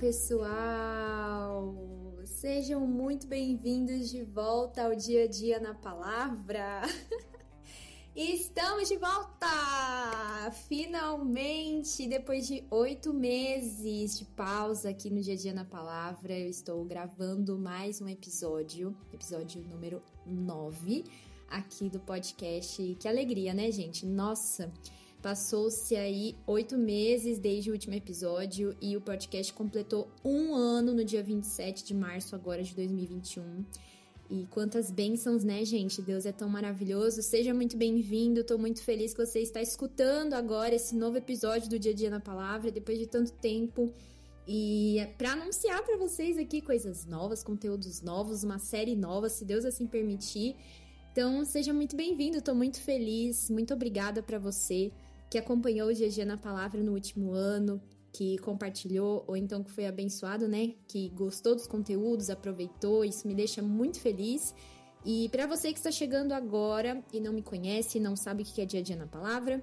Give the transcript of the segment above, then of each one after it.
pessoal! Sejam muito bem-vindos de volta ao Dia a Dia na Palavra. Estamos de volta! Finalmente, depois de oito meses de pausa aqui no Dia a Dia na Palavra, eu estou gravando mais um episódio, episódio número 9 aqui do podcast. Que alegria, né, gente? Nossa! Passou-se aí oito meses desde o último episódio e o podcast completou um ano no dia 27 de março agora de 2021. E quantas bênçãos, né, gente? Deus é tão maravilhoso. Seja muito bem-vindo. Tô muito feliz que você está escutando agora esse novo episódio do Dia a Dia na Palavra, depois de tanto tempo. E é para anunciar para vocês aqui coisas novas, conteúdos novos, uma série nova, se Deus assim permitir. Então, seja muito bem-vindo. Tô muito feliz. Muito obrigada para você que acompanhou o GG na palavra no último ano, que compartilhou ou então que foi abençoado, né? Que gostou dos conteúdos, aproveitou, isso me deixa muito feliz. E para você que está chegando agora e não me conhece, não sabe o que é dia a dia na palavra,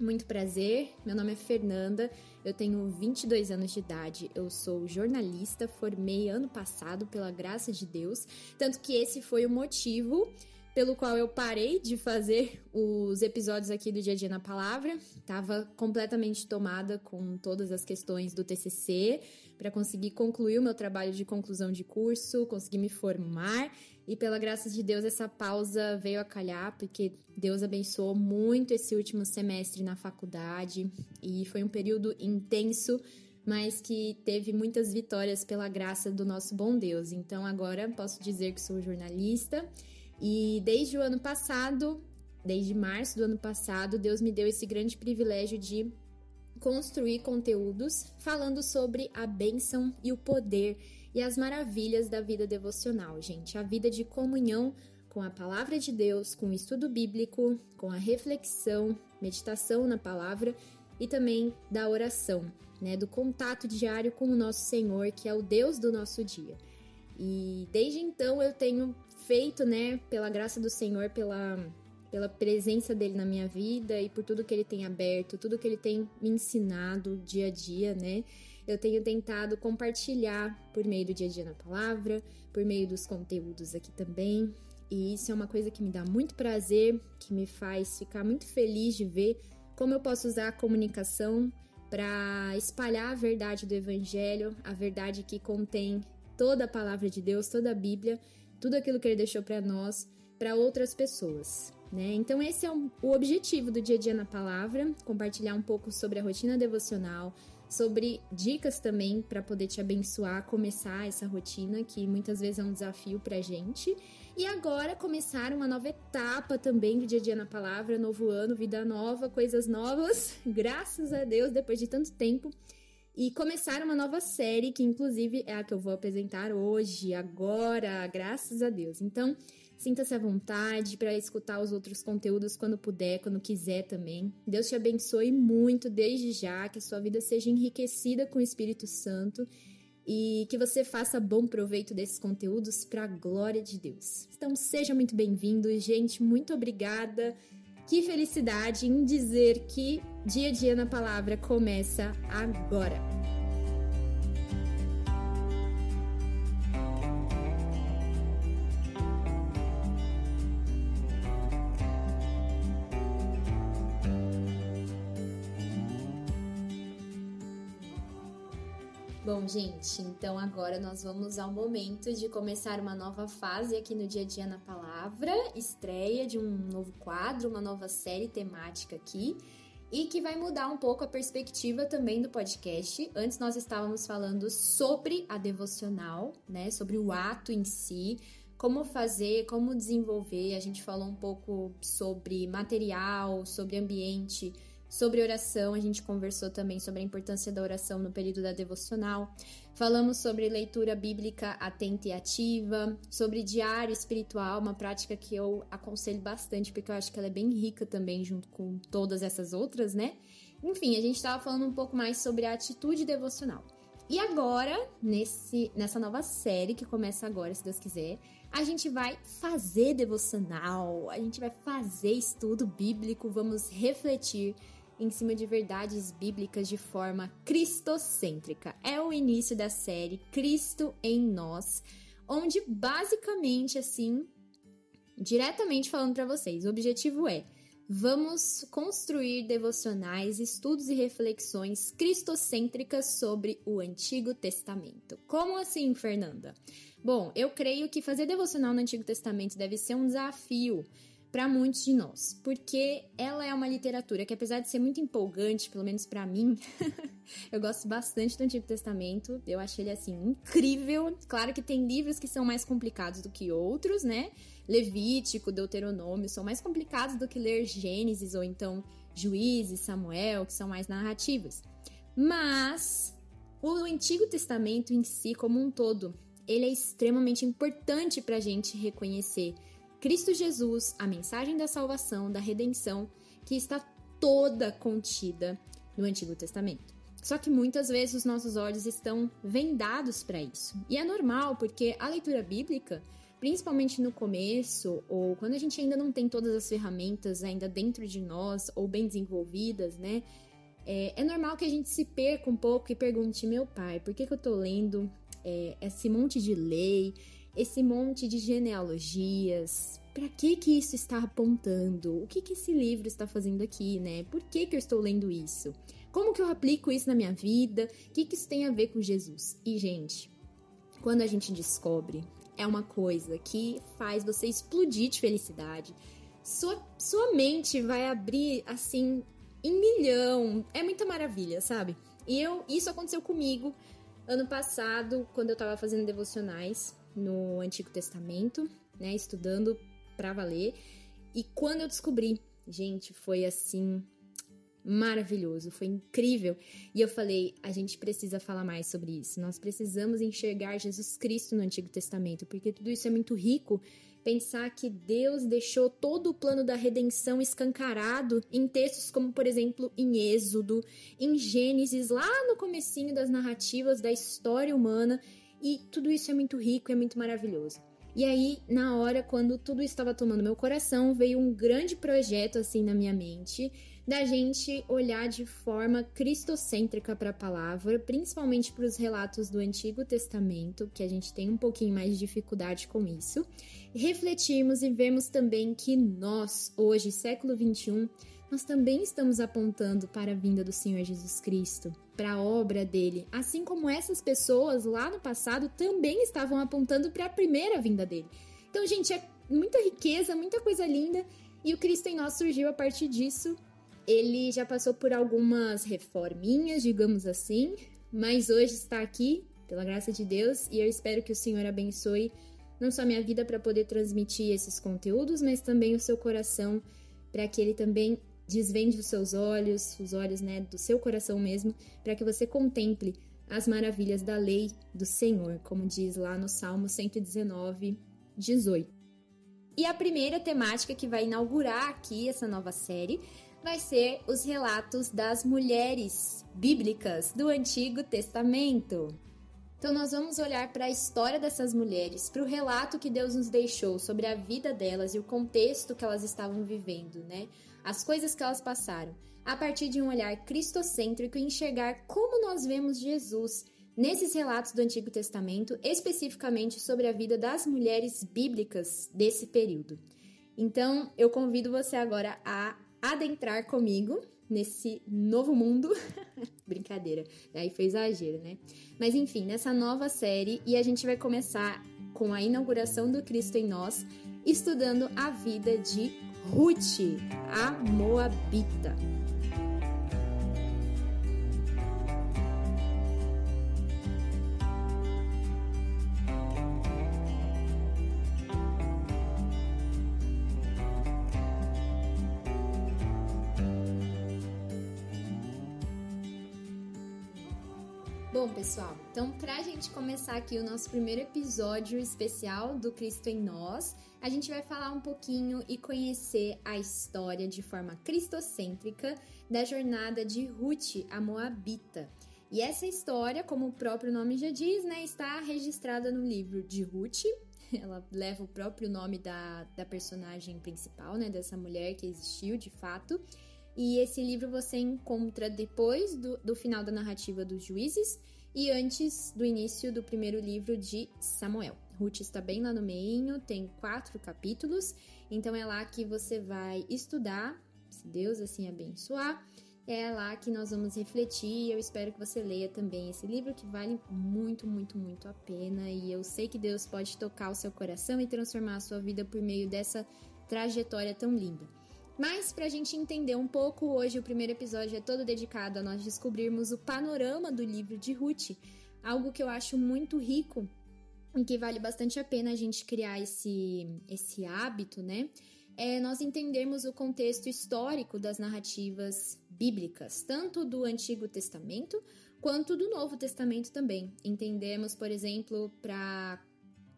muito prazer, meu nome é Fernanda, eu tenho 22 anos de idade, eu sou jornalista, formei ano passado pela graça de Deus, tanto que esse foi o motivo pelo qual eu parei de fazer os episódios aqui do Dia a Dia na Palavra. Tava completamente tomada com todas as questões do TCC para conseguir concluir o meu trabalho de conclusão de curso, conseguir me formar e pela graça de Deus essa pausa veio a calhar porque Deus abençoou muito esse último semestre na faculdade e foi um período intenso mas que teve muitas vitórias pela graça do nosso bom Deus. Então agora posso dizer que sou jornalista e desde o ano passado, desde março do ano passado, Deus me deu esse grande privilégio de construir conteúdos falando sobre a bênção e o poder e as maravilhas da vida devocional, gente. A vida de comunhão com a palavra de Deus, com o estudo bíblico, com a reflexão, meditação na palavra e também da oração, né, do contato diário com o nosso Senhor, que é o Deus do nosso dia. E desde então eu tenho feito, né, pela graça do Senhor, pela, pela presença dele na minha vida e por tudo que ele tem aberto, tudo que ele tem me ensinado dia a dia, né? Eu tenho tentado compartilhar por meio do dia a dia na palavra, por meio dos conteúdos aqui também. E isso é uma coisa que me dá muito prazer, que me faz ficar muito feliz de ver como eu posso usar a comunicação para espalhar a verdade do evangelho, a verdade que contém toda a palavra de Deus, toda a Bíblia, tudo aquilo que ele deixou para nós, para outras pessoas. Né? Então, esse é o objetivo do dia a dia na palavra: compartilhar um pouco sobre a rotina devocional, sobre dicas também para poder te abençoar, começar essa rotina que muitas vezes é um desafio para gente. E agora começar uma nova etapa também do dia a dia na palavra, novo ano, vida nova, coisas novas. Graças a Deus, depois de tanto tempo e começar uma nova série, que inclusive é a que eu vou apresentar hoje, agora, graças a Deus. Então, sinta-se à vontade para escutar os outros conteúdos quando puder, quando quiser também. Deus te abençoe muito desde já, que a sua vida seja enriquecida com o Espírito Santo e que você faça bom proveito desses conteúdos para a glória de Deus. Então, seja muito bem-vindo, gente, muito obrigada. Que felicidade em dizer que Dia a Dia na Palavra começa agora! Bom, gente, então agora nós vamos ao momento de começar uma nova fase aqui no Dia a Dia na Palavra, estreia de um novo quadro, uma nova série temática aqui e que vai mudar um pouco a perspectiva também do podcast. Antes nós estávamos falando sobre a devocional, né, sobre o ato em si, como fazer, como desenvolver. A gente falou um pouco sobre material, sobre ambiente, sobre oração, a gente conversou também sobre a importância da oração no período da devocional. Falamos sobre leitura bíblica atenta e ativa, sobre diário espiritual, uma prática que eu aconselho bastante, porque eu acho que ela é bem rica também, junto com todas essas outras, né? Enfim, a gente estava falando um pouco mais sobre a atitude devocional. E agora, nesse, nessa nova série que começa agora, se Deus quiser, a gente vai fazer devocional, a gente vai fazer estudo bíblico, vamos refletir em cima de verdades bíblicas de forma cristocêntrica. É o início da série Cristo em Nós, onde basicamente assim, diretamente falando para vocês, o objetivo é vamos construir devocionais, estudos e reflexões cristocêntricas sobre o Antigo Testamento. Como assim, Fernanda? Bom, eu creio que fazer devocional no Antigo Testamento deve ser um desafio para muitos de nós, porque ela é uma literatura que apesar de ser muito empolgante, pelo menos para mim, eu gosto bastante do Antigo Testamento. Eu acho ele assim incrível. Claro que tem livros que são mais complicados do que outros, né? Levítico, Deuteronômio são mais complicados do que ler Gênesis ou então Juízes, Samuel, que são mais narrativas. Mas o Antigo Testamento em si, como um todo, ele é extremamente importante para a gente reconhecer Cristo Jesus, a mensagem da salvação, da redenção, que está toda contida no Antigo Testamento. Só que muitas vezes os nossos olhos estão vendados para isso. E é normal, porque a leitura bíblica, principalmente no começo, ou quando a gente ainda não tem todas as ferramentas ainda dentro de nós, ou bem desenvolvidas, né? É, é normal que a gente se perca um pouco e pergunte, meu pai, por que, que eu tô lendo é, esse monte de lei, esse monte de genealogias. Para que que isso está apontando? O que que esse livro está fazendo aqui, né? Por que que eu estou lendo isso? Como que eu aplico isso na minha vida? O que que isso tem a ver com Jesus? E gente, quando a gente descobre, é uma coisa que faz você explodir de felicidade. Sua, sua mente vai abrir assim em milhão. É muita maravilha, sabe? E eu, isso aconteceu comigo ano passado, quando eu tava fazendo devocionais no Antigo Testamento, né, estudando para valer. E quando eu descobri, gente, foi assim maravilhoso, foi incrível. E eu falei, a gente precisa falar mais sobre isso. Nós precisamos enxergar Jesus Cristo no Antigo Testamento, porque tudo isso é muito rico. Pensar que Deus deixou todo o plano da redenção escancarado em textos como, por exemplo, em Êxodo, em Gênesis, lá no comecinho das narrativas da história humana, e tudo isso é muito rico, é muito maravilhoso. E aí, na hora, quando tudo estava tomando meu coração, veio um grande projeto assim na minha mente da gente olhar de forma cristocêntrica para a palavra, principalmente para os relatos do Antigo Testamento, que a gente tem um pouquinho mais de dificuldade com isso, refletirmos e vermos também que nós, hoje, século 21, nós também estamos apontando para a vinda do Senhor Jesus Cristo, para a obra dele, assim como essas pessoas lá no passado também estavam apontando para a primeira vinda dele. Então, gente, é muita riqueza, muita coisa linda, e o Cristo em nós surgiu a partir disso. Ele já passou por algumas reforminhas, digamos assim, mas hoje está aqui, pela graça de Deus, e eu espero que o Senhor abençoe não só minha vida para poder transmitir esses conteúdos, mas também o seu coração para que ele também desvende os seus olhos, os olhos né, do seu coração mesmo, para que você contemple as maravilhas da lei do Senhor, como diz lá no Salmo 119, 18. E a primeira temática que vai inaugurar aqui essa nova série vai ser os relatos das mulheres bíblicas do Antigo Testamento. Então, nós vamos olhar para a história dessas mulheres, para o relato que Deus nos deixou sobre a vida delas e o contexto que elas estavam vivendo, né? As coisas que elas passaram, a partir de um olhar cristocêntrico e enxergar como nós vemos Jesus nesses relatos do Antigo Testamento, especificamente sobre a vida das mulheres bíblicas desse período. Então, eu convido você agora a adentrar comigo nesse novo mundo. Brincadeira, daí foi exagero, né? Mas enfim, nessa nova série, e a gente vai começar com a inauguração do Cristo em nós, estudando a vida de Ruth, a Moabita. Bom, pessoal, então para gente começar aqui o nosso primeiro episódio especial do Cristo em Nós, a gente vai falar um pouquinho e conhecer a história de forma cristocêntrica da jornada de Ruth, a Moabita. E essa história, como o próprio nome já diz, né, está registrada no livro de Ruth. Ela leva o próprio nome da, da personagem principal, né, dessa mulher que existiu de fato. E esse livro você encontra depois do, do final da narrativa dos juízes e antes do início do primeiro livro de Samuel. Ruth está bem lá no meio, tem quatro capítulos, então é lá que você vai estudar, se Deus assim abençoar. É lá que nós vamos refletir. Eu espero que você leia também esse livro que vale muito, muito, muito a pena. E eu sei que Deus pode tocar o seu coração e transformar a sua vida por meio dessa trajetória tão linda. Mas para a gente entender um pouco, hoje o primeiro episódio é todo dedicado a nós descobrirmos o panorama do livro de Ruth, algo que eu acho muito rico e que vale bastante a pena a gente criar esse, esse hábito, né? É nós entendermos o contexto histórico das narrativas bíblicas, tanto do Antigo Testamento quanto do Novo Testamento também. Entendemos, por exemplo, para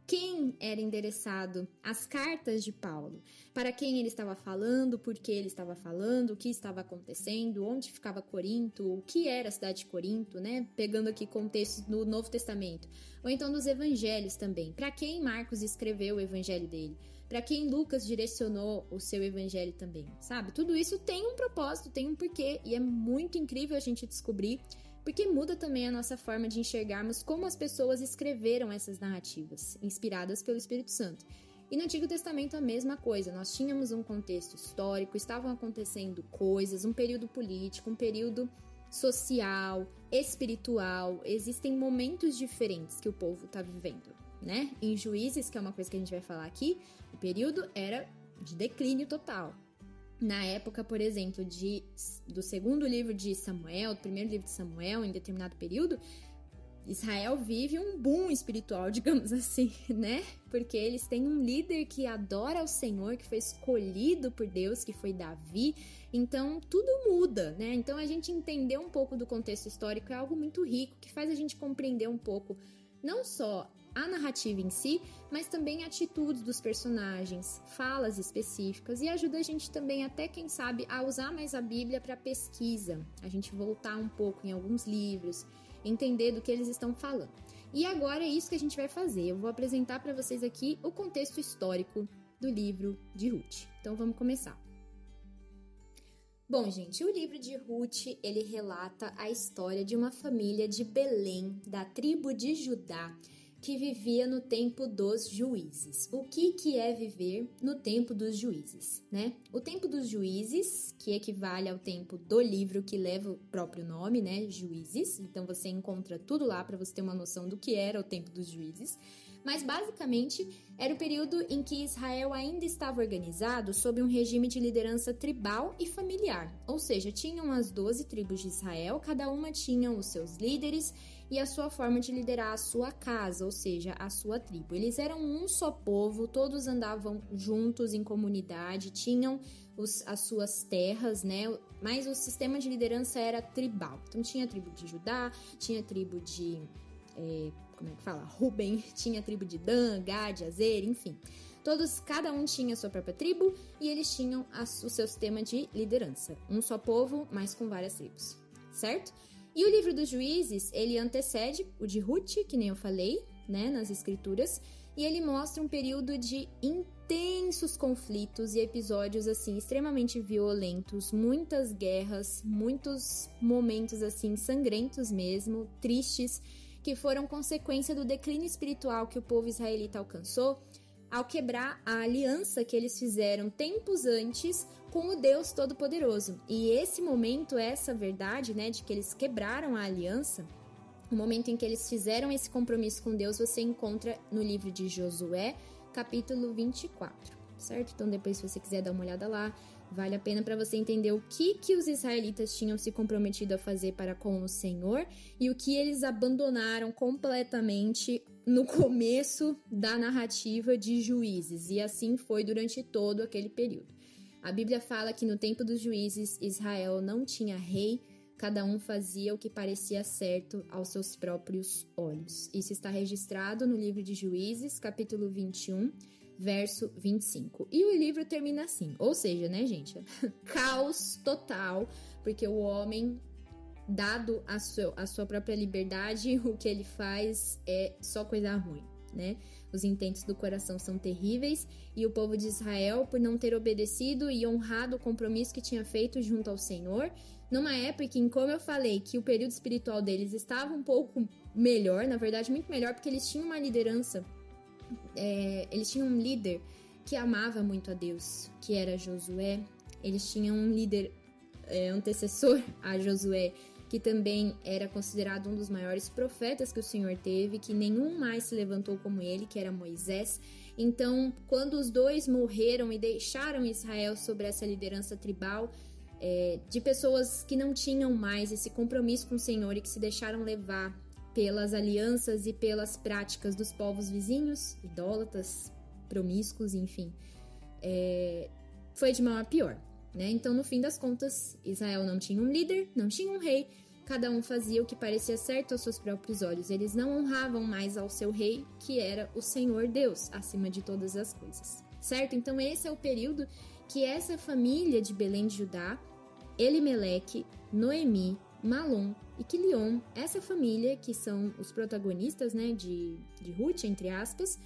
quem era endereçado as cartas de Paulo, para quem ele estava falando, por que ele estava falando, o que estava acontecendo, onde ficava Corinto, o que era a cidade de Corinto, né? Pegando aqui contextos no Novo Testamento, ou então dos evangelhos também. Para quem Marcos escreveu o evangelho dele? Para quem Lucas direcionou o seu evangelho também, sabe? Tudo isso tem um propósito, tem um porquê e é muito incrível a gente descobrir porque muda também a nossa forma de enxergarmos como as pessoas escreveram essas narrativas, inspiradas pelo Espírito Santo. E no Antigo Testamento a mesma coisa, nós tínhamos um contexto histórico, estavam acontecendo coisas, um período político, um período social, espiritual, existem momentos diferentes que o povo está vivendo, né? Em Juízes, que é uma coisa que a gente vai falar aqui, o período era de declínio total na época, por exemplo, de, do segundo livro de Samuel, do primeiro livro de Samuel, em determinado período, Israel vive um boom espiritual, digamos assim, né? Porque eles têm um líder que adora o Senhor, que foi escolhido por Deus, que foi Davi. Então tudo muda, né? Então a gente entender um pouco do contexto histórico é algo muito rico, que faz a gente compreender um pouco não só a narrativa em si, mas também atitudes dos personagens, falas específicas e ajuda a gente também até quem sabe a usar mais a Bíblia para pesquisa, a gente voltar um pouco em alguns livros, entender do que eles estão falando. E agora é isso que a gente vai fazer. Eu vou apresentar para vocês aqui o contexto histórico do livro de Ruth. Então vamos começar. Bom, gente, o livro de Ruth, ele relata a história de uma família de Belém, da tribo de Judá, que vivia no tempo dos juízes. O que, que é viver no tempo dos juízes, né? O tempo dos juízes, que equivale ao tempo do livro que leva o próprio nome, né? Juízes. Então você encontra tudo lá para você ter uma noção do que era o tempo dos juízes. Mas basicamente era o período em que Israel ainda estava organizado sob um regime de liderança tribal e familiar, ou seja, tinham as 12 tribos de Israel, cada uma tinha os seus líderes e a sua forma de liderar a sua casa, ou seja, a sua tribo. Eles eram um só povo, todos andavam juntos em comunidade, tinham os, as suas terras, né? Mas o sistema de liderança era tribal. Então tinha a tribo de Judá, tinha a tribo de. É, como é que fala? Ruben, tinha a tribo de Dan, Gad, Azer, enfim. Todos, cada um tinha sua própria tribo e eles tinham a, o seu sistema de liderança. Um só povo, mas com várias tribos, certo? E o livro dos juízes, ele antecede o de Ruth, que nem eu falei, né, nas escrituras, e ele mostra um período de intensos conflitos e episódios assim extremamente violentos, muitas guerras, muitos momentos assim sangrentos mesmo, tristes, que foram consequência do declínio espiritual que o povo israelita alcançou ao quebrar a aliança que eles fizeram tempos antes com o Deus Todo-Poderoso. E esse momento, essa verdade, né, de que eles quebraram a aliança, o momento em que eles fizeram esse compromisso com Deus, você encontra no livro de Josué, capítulo 24, certo? Então depois se você quiser dar uma olhada lá, vale a pena para você entender o que que os israelitas tinham se comprometido a fazer para com o Senhor e o que eles abandonaram completamente no começo da narrativa de Juízes, e assim foi durante todo aquele período. A Bíblia fala que no tempo dos juízes Israel não tinha rei, cada um fazia o que parecia certo aos seus próprios olhos. Isso está registrado no livro de Juízes, capítulo 21, verso 25. E o livro termina assim, ou seja, né, gente? Caos total, porque o homem dado a, seu, a sua própria liberdade, o que ele faz é só coisa ruim, né? Os intentos do coração são terríveis e o povo de Israel, por não ter obedecido e honrado o compromisso que tinha feito junto ao Senhor, numa época em, como eu falei, que o período espiritual deles estava um pouco melhor, na verdade, muito melhor, porque eles tinham uma liderança, é, eles tinham um líder que amava muito a Deus, que era Josué. Eles tinham um líder é, antecessor a Josué, que também era considerado um dos maiores profetas que o Senhor teve, que nenhum mais se levantou como ele, que era Moisés. Então, quando os dois morreram e deixaram Israel sobre essa liderança tribal, é, de pessoas que não tinham mais esse compromisso com o Senhor e que se deixaram levar pelas alianças e pelas práticas dos povos vizinhos, idólatras, promíscuos, enfim, é, foi de mal a pior. Né? Então, no fim das contas, Israel não tinha um líder, não tinha um rei, cada um fazia o que parecia certo aos seus próprios olhos. Eles não honravam mais ao seu rei, que era o Senhor Deus, acima de todas as coisas. Certo? Então, esse é o período que essa família de Belém de Judá, Elimeleque, Noemi, Malom e Quilion, essa família que são os protagonistas né, de, de Ruth, entre aspas,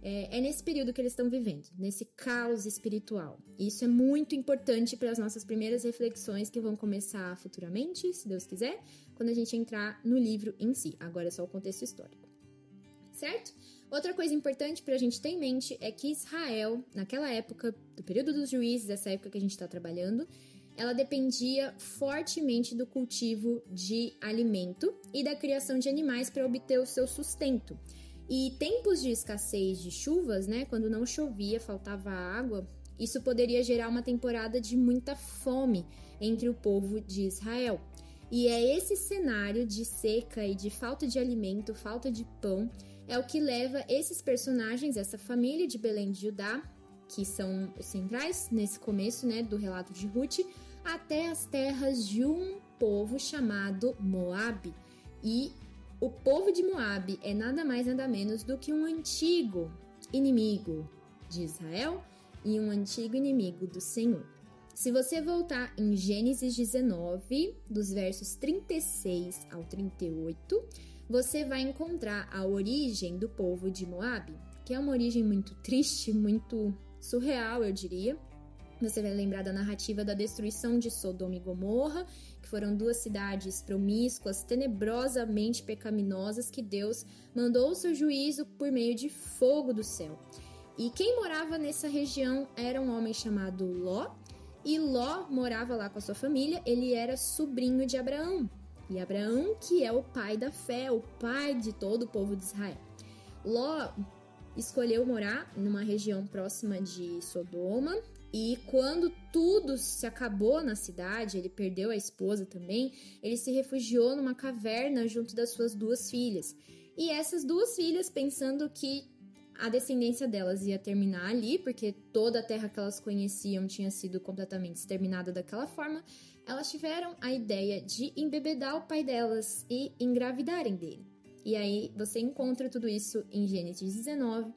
é, é nesse período que eles estão vivendo, nesse caos espiritual. Isso é muito importante para as nossas primeiras reflexões que vão começar futuramente, se Deus quiser, quando a gente entrar no livro em si. Agora é só o contexto histórico. Certo? Outra coisa importante para a gente ter em mente é que Israel, naquela época, do período dos juízes, essa época que a gente está trabalhando, ela dependia fortemente do cultivo de alimento e da criação de animais para obter o seu sustento. E tempos de escassez de chuvas, né, quando não chovia, faltava água, isso poderia gerar uma temporada de muita fome entre o povo de Israel. E é esse cenário de seca e de falta de alimento, falta de pão, é o que leva esses personagens, essa família de Belém de Judá, que são os centrais nesse começo, né, do relato de Ruth, até as terras de um povo chamado Moabe. E o povo de Moabe é nada mais nada menos do que um antigo inimigo de Israel e um antigo inimigo do Senhor. Se você voltar em Gênesis 19, dos versos 36 ao 38, você vai encontrar a origem do povo de Moabe, que é uma origem muito triste, muito surreal, eu diria. Você vai lembrar da narrativa da destruição de Sodoma e Gomorra que foram duas cidades promíscuas, tenebrosamente pecaminosas, que Deus mandou o seu juízo por meio de fogo do céu. E quem morava nessa região era um homem chamado Ló, e Ló morava lá com a sua família, ele era sobrinho de Abraão. E Abraão, que é o pai da fé, o pai de todo o povo de Israel. Ló escolheu morar numa região próxima de Sodoma, e quando tudo se acabou na cidade, ele perdeu a esposa também, ele se refugiou numa caverna junto das suas duas filhas. E essas duas filhas, pensando que a descendência delas ia terminar ali, porque toda a terra que elas conheciam tinha sido completamente exterminada daquela forma, elas tiveram a ideia de embebedar o pai delas e engravidarem dele. E aí você encontra tudo isso em Gênesis 19.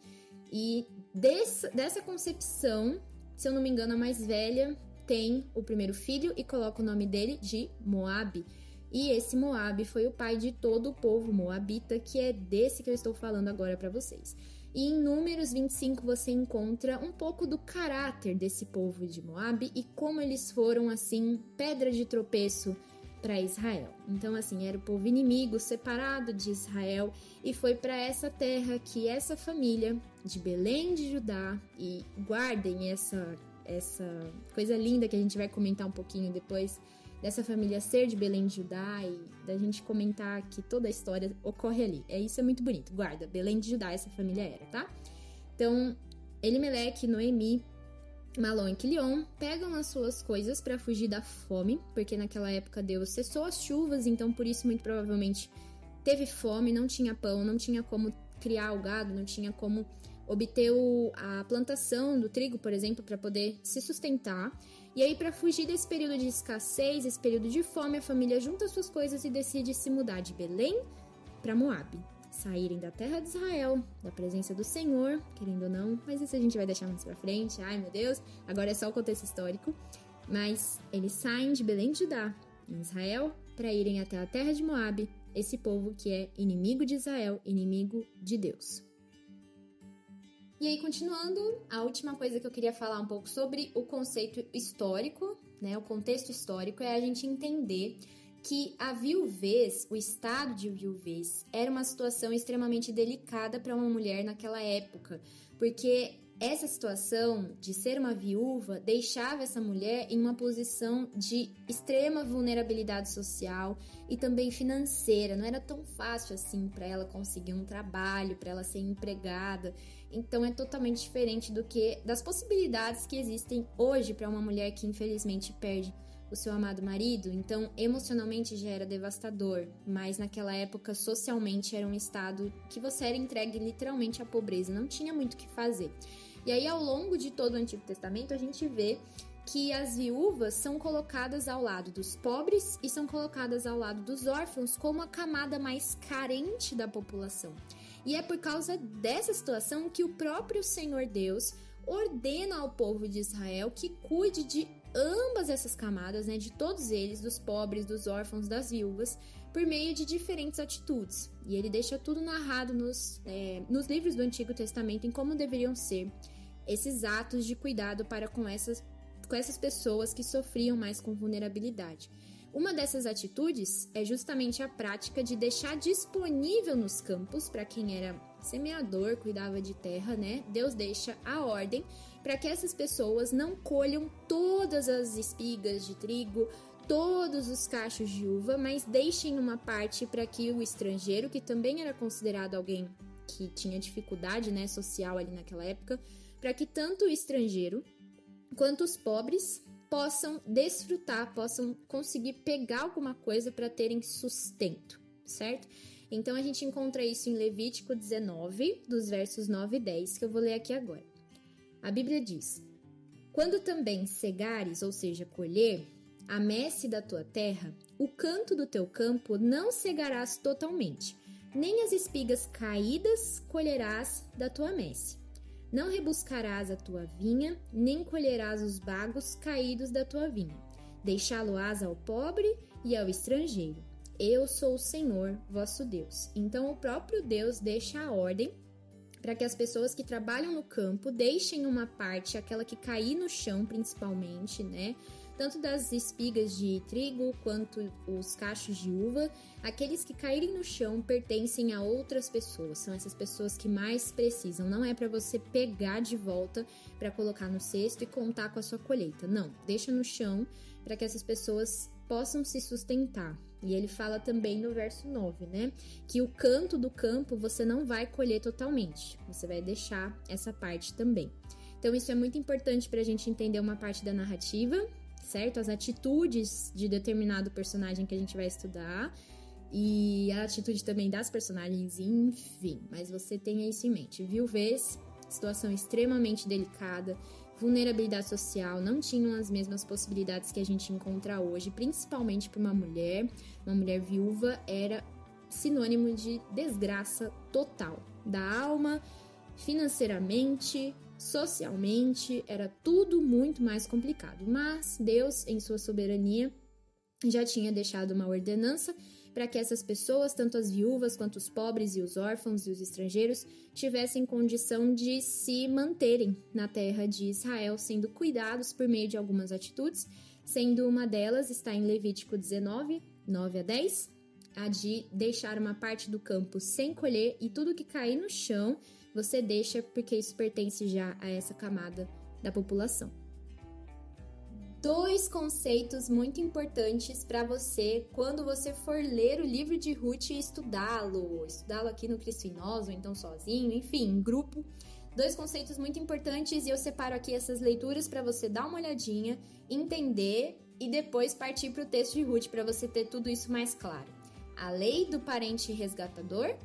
E desse, dessa concepção se eu não me engano, a mais velha tem o primeiro filho e coloca o nome dele de Moabe. E esse Moabe foi o pai de todo o povo moabita, que é desse que eu estou falando agora para vocês. E em Números 25 você encontra um pouco do caráter desse povo de Moabe e como eles foram assim pedra de tropeço para Israel. Então assim, era o povo inimigo separado de Israel e foi para essa terra que essa família de Belém de Judá e guardem essa essa coisa linda que a gente vai comentar um pouquinho depois dessa família ser de Belém de Judá e da gente comentar que toda a história ocorre ali. É isso é muito bonito. Guarda, Belém de Judá essa família era, tá? Então, Elimeleque, Noemi, Malon e Quilion pegam as suas coisas para fugir da fome, porque naquela época Deus cessou as chuvas, então por isso muito provavelmente teve fome, não tinha pão, não tinha como criar o gado, não tinha como obter a plantação do trigo, por exemplo, para poder se sustentar. E aí, para fugir desse período de escassez, esse período de fome, a família junta suas coisas e decide se mudar de Belém para Moabe. Saírem da terra de Israel, da presença do Senhor, querendo ou não, mas isso a gente vai deixar mais pra frente. Ai meu Deus, agora é só o contexto histórico. Mas eles saem de Belém de Judá, em Israel, para irem até a terra de Moabe, esse povo que é inimigo de Israel, inimigo de Deus. E aí, continuando, a última coisa que eu queria falar um pouco sobre o conceito histórico, né? O contexto histórico é a gente entender que a viuvez, o estado de viuvez, era uma situação extremamente delicada para uma mulher naquela época, porque essa situação de ser uma viúva deixava essa mulher em uma posição de extrema vulnerabilidade social e também financeira. Não era tão fácil assim para ela conseguir um trabalho, para ela ser empregada. Então é totalmente diferente do que das possibilidades que existem hoje para uma mulher que infelizmente perde o seu amado marido, então emocionalmente já era devastador, mas naquela época socialmente era um estado que você era entregue literalmente à pobreza, não tinha muito o que fazer. E aí, ao longo de todo o Antigo Testamento, a gente vê que as viúvas são colocadas ao lado dos pobres e são colocadas ao lado dos órfãos como a camada mais carente da população. E é por causa dessa situação que o próprio Senhor Deus ordena ao povo de Israel que cuide de ambas essas camadas, né, de todos eles, dos pobres, dos órfãos, das viúvas, por meio de diferentes atitudes. E ele deixa tudo narrado nos, é, nos livros do Antigo Testamento em como deveriam ser esses atos de cuidado para com essas, com essas pessoas que sofriam mais com vulnerabilidade. Uma dessas atitudes é justamente a prática de deixar disponível nos campos para quem era semeador, cuidava de terra, né? Deus deixa a ordem para que essas pessoas não colham todas as espigas de trigo, todos os cachos de uva, mas deixem uma parte para que o estrangeiro, que também era considerado alguém que tinha dificuldade, né, social ali naquela época, para que tanto o estrangeiro quanto os pobres possam desfrutar, possam conseguir pegar alguma coisa para terem sustento, certo? Então a gente encontra isso em Levítico 19, dos versos 9 e 10, que eu vou ler aqui agora. A Bíblia diz: Quando também cegares, ou seja, colher, a messe da tua terra, o canto do teu campo não cegarás totalmente, nem as espigas caídas colherás da tua messe. Não rebuscarás a tua vinha, nem colherás os bagos caídos da tua vinha. Deixá-lo-ás ao pobre e ao estrangeiro. Eu sou o Senhor, vosso Deus. Então o próprio Deus deixa a ordem para que as pessoas que trabalham no campo deixem uma parte, aquela que cair no chão principalmente, né? tanto das espigas de trigo quanto os cachos de uva, aqueles que caírem no chão pertencem a outras pessoas, são essas pessoas que mais precisam. Não é para você pegar de volta para colocar no cesto e contar com a sua colheita. Não, deixa no chão para que essas pessoas possam se sustentar. E ele fala também no verso 9, né? Que o canto do campo você não vai colher totalmente, você vai deixar essa parte também. Então, isso é muito importante para a gente entender uma parte da narrativa certo? As atitudes de determinado personagem que a gente vai estudar e a atitude também das personagens, enfim. Mas você tenha isso em mente. Viuvez, situação extremamente delicada, vulnerabilidade social, não tinham as mesmas possibilidades que a gente encontra hoje, principalmente para uma mulher. Uma mulher viúva era sinônimo de desgraça total da alma, financeiramente, socialmente era tudo muito mais complicado. Mas Deus, em sua soberania, já tinha deixado uma ordenança para que essas pessoas, tanto as viúvas quanto os pobres e os órfãos e os estrangeiros, tivessem condição de se manterem na terra de Israel, sendo cuidados por meio de algumas atitudes, sendo uma delas está em Levítico 19, 9 a 10, a de deixar uma parte do campo sem colher e tudo que cair no chão você deixa porque isso pertence já a essa camada da população. Dois conceitos muito importantes para você quando você for ler o livro de Ruth e estudá-lo, estudá-lo aqui no Cristo em ou então sozinho, enfim, em grupo. Dois conceitos muito importantes e eu separo aqui essas leituras para você dar uma olhadinha, entender e depois partir para o texto de Ruth para você ter tudo isso mais claro. A lei do parente resgatador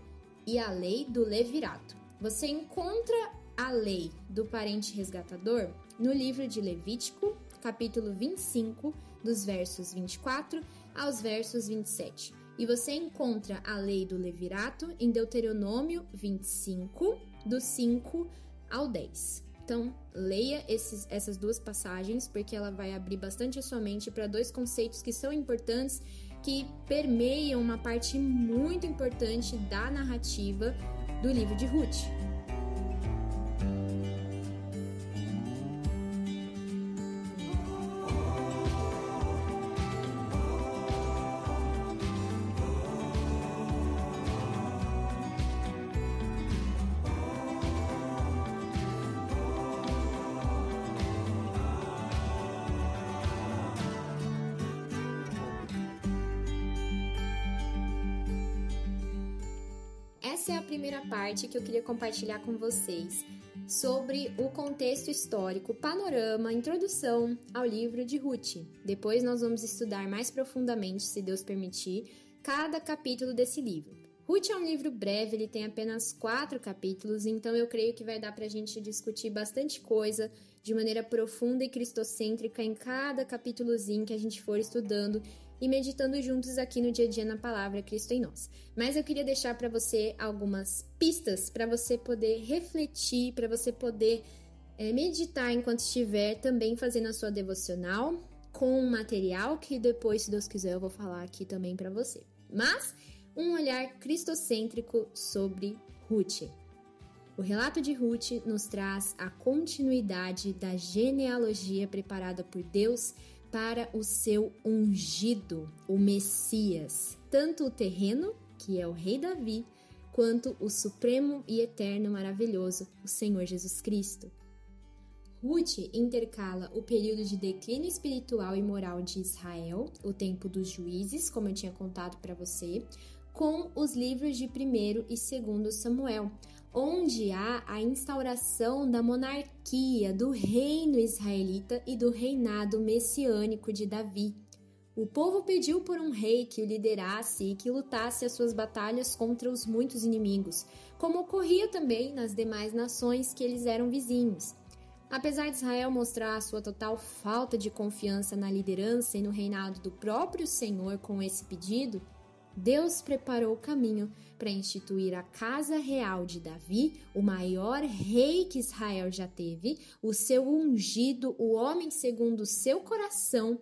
e a lei do levirato. Você encontra a lei do parente resgatador no livro de Levítico, capítulo 25, dos versos 24 aos versos 27. E você encontra a lei do Levirato em Deuteronômio 25, do 5 ao 10. Então, leia esses, essas duas passagens, porque ela vai abrir bastante a sua mente para dois conceitos que são importantes, que permeiam uma parte muito importante da narrativa do livro de Ruth. Essa é a primeira parte que eu queria compartilhar com vocês sobre o contexto histórico, panorama, introdução ao livro de Ruth. Depois nós vamos estudar mais profundamente, se Deus permitir, cada capítulo desse livro. Ruth é um livro breve, ele tem apenas quatro capítulos, então eu creio que vai dar para a gente discutir bastante coisa de maneira profunda e cristocêntrica em cada capítulozinho que a gente for estudando e meditando juntos aqui no dia a dia na palavra Cristo em nós. Mas eu queria deixar para você algumas pistas para você poder refletir, para você poder é, meditar enquanto estiver também fazendo a sua devocional com um material que depois, se Deus quiser, eu vou falar aqui também para você. Mas um olhar cristocêntrico sobre Ruth. O relato de Ruth nos traz a continuidade da genealogia preparada por Deus para o seu ungido, o Messias, tanto o terreno, que é o rei Davi, quanto o supremo e eterno maravilhoso, o Senhor Jesus Cristo. Ruth intercala o período de declínio espiritual e moral de Israel, o tempo dos juízes, como eu tinha contado para você, com os livros de 1 e 2 Samuel, onde há a instauração da monarquia, do reino israelita e do reinado messiânico de Davi. O povo pediu por um rei que o liderasse e que lutasse as suas batalhas contra os muitos inimigos, como ocorria também nas demais nações que eles eram vizinhos. Apesar de Israel mostrar sua total falta de confiança na liderança e no reinado do próprio Senhor com esse pedido, Deus preparou o caminho para instituir a casa real de Davi, o maior rei que Israel já teve, o seu ungido, o homem segundo o seu coração,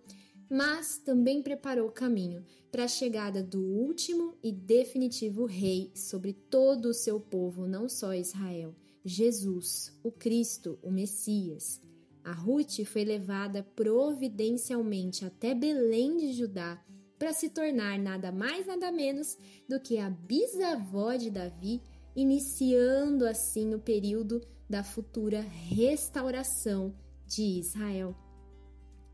mas também preparou o caminho para a chegada do último e definitivo rei sobre todo o seu povo, não só Israel, Jesus, o Cristo, o Messias. A Ruth foi levada providencialmente até Belém de Judá para se tornar nada mais nada menos do que a bisavó de Davi, iniciando assim o período da futura restauração de Israel.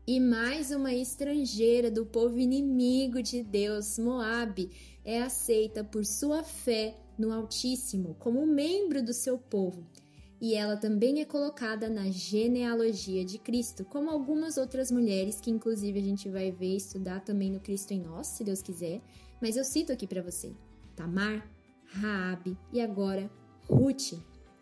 E mais uma estrangeira do povo inimigo de Deus, Moabe, é aceita por sua fé no Altíssimo como membro do seu povo e ela também é colocada na genealogia de Cristo, como algumas outras mulheres que inclusive a gente vai ver estudar também no Cristo em nós, se Deus quiser, mas eu cito aqui para você: Tamar, Raabe e agora Ruth.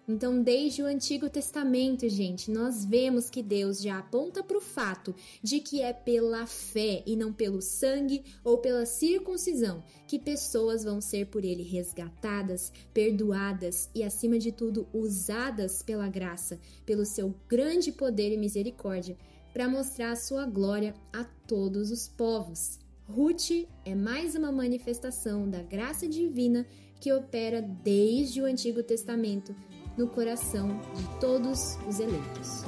Então, desde o Antigo Testamento, gente, nós vemos que Deus já aponta para o fato de que é pela fé e não pelo sangue ou pela circuncisão que pessoas vão ser por Ele resgatadas, perdoadas e, acima de tudo, usadas pela graça, pelo seu grande poder e misericórdia, para mostrar a sua glória a todos os povos. Ruth é mais uma manifestação da graça divina que opera desde o Antigo Testamento no coração de todos os eleitos.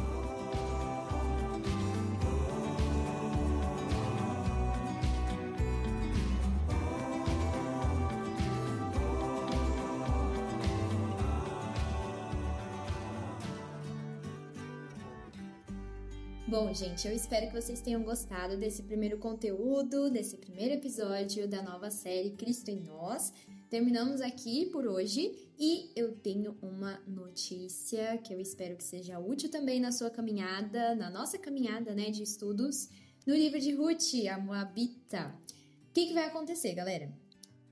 Bom, gente, eu espero que vocês tenham gostado desse primeiro conteúdo, desse primeiro episódio da nova série Cristo em Nós. Terminamos aqui por hoje e eu tenho uma notícia que eu espero que seja útil também na sua caminhada, na nossa caminhada, né, de estudos no livro de Ruth, a Moabita. O que, que vai acontecer, galera?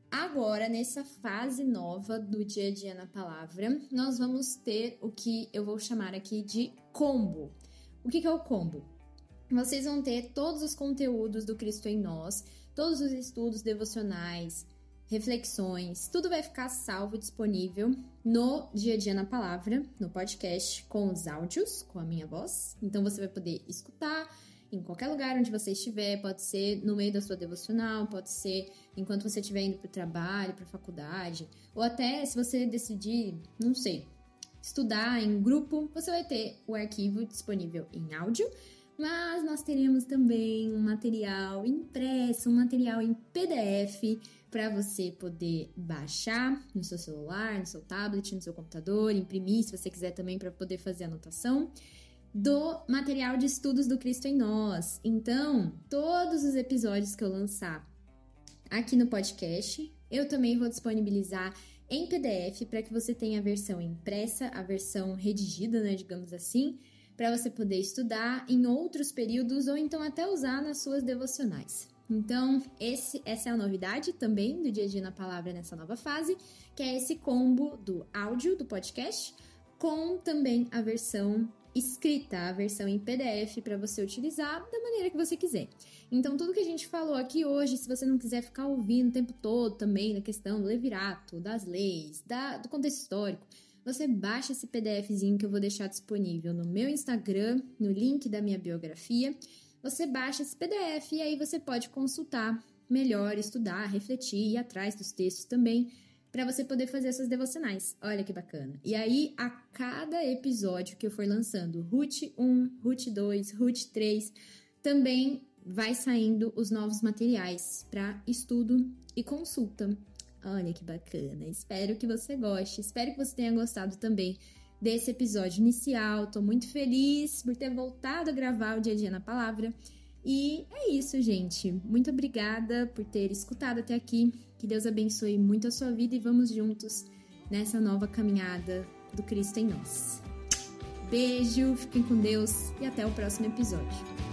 agora, nessa fase nova do dia a dia na palavra, nós vamos ter o que eu vou chamar aqui de combo. O que, que é o combo? Vocês vão ter todos os conteúdos do Cristo em Nós, todos os estudos devocionais, reflexões, tudo vai ficar salvo disponível no Dia a Dia na Palavra, no podcast, com os áudios, com a minha voz. Então você vai poder escutar em qualquer lugar onde você estiver, pode ser no meio da sua devocional, pode ser enquanto você estiver indo para o trabalho, para a faculdade, ou até se você decidir, não sei, estudar em grupo, você vai ter o arquivo disponível em áudio, mas nós teremos também um material impresso, um material em PDF para você poder baixar no seu celular, no seu tablet, no seu computador, imprimir se você quiser também para poder fazer anotação do material de estudos do Cristo em Nós. Então, todos os episódios que eu lançar aqui no podcast, eu também vou disponibilizar em PDF para que você tenha a versão impressa, a versão redigida, né, digamos assim, para você poder estudar em outros períodos ou então até usar nas suas devocionais. Então, esse, essa é a novidade também do Dia a Dia na Palavra nessa nova fase, que é esse combo do áudio do podcast com também a versão escrita, a versão em PDF para você utilizar da maneira que você quiser. Então, tudo que a gente falou aqui hoje, se você não quiser ficar ouvindo o tempo todo também na questão do levirato, das leis, da, do contexto histórico, você baixa esse PDFzinho que eu vou deixar disponível no meu Instagram, no link da minha biografia. Você baixa esse PDF e aí você pode consultar melhor, estudar, refletir, ir atrás dos textos também para você poder fazer suas devocionais. Olha que bacana. E aí, a cada episódio que eu for lançando, Root 1, Root 2, Root 3, também vai saindo os novos materiais para estudo e consulta. Olha que bacana. Espero que você goste. Espero que você tenha gostado também desse episódio inicial. Tô muito feliz por ter voltado a gravar o dia a dia na palavra. E é isso, gente. Muito obrigada por ter escutado até aqui. Que Deus abençoe muito a sua vida e vamos juntos nessa nova caminhada do Cristo em nós. Beijo, fiquem com Deus e até o próximo episódio.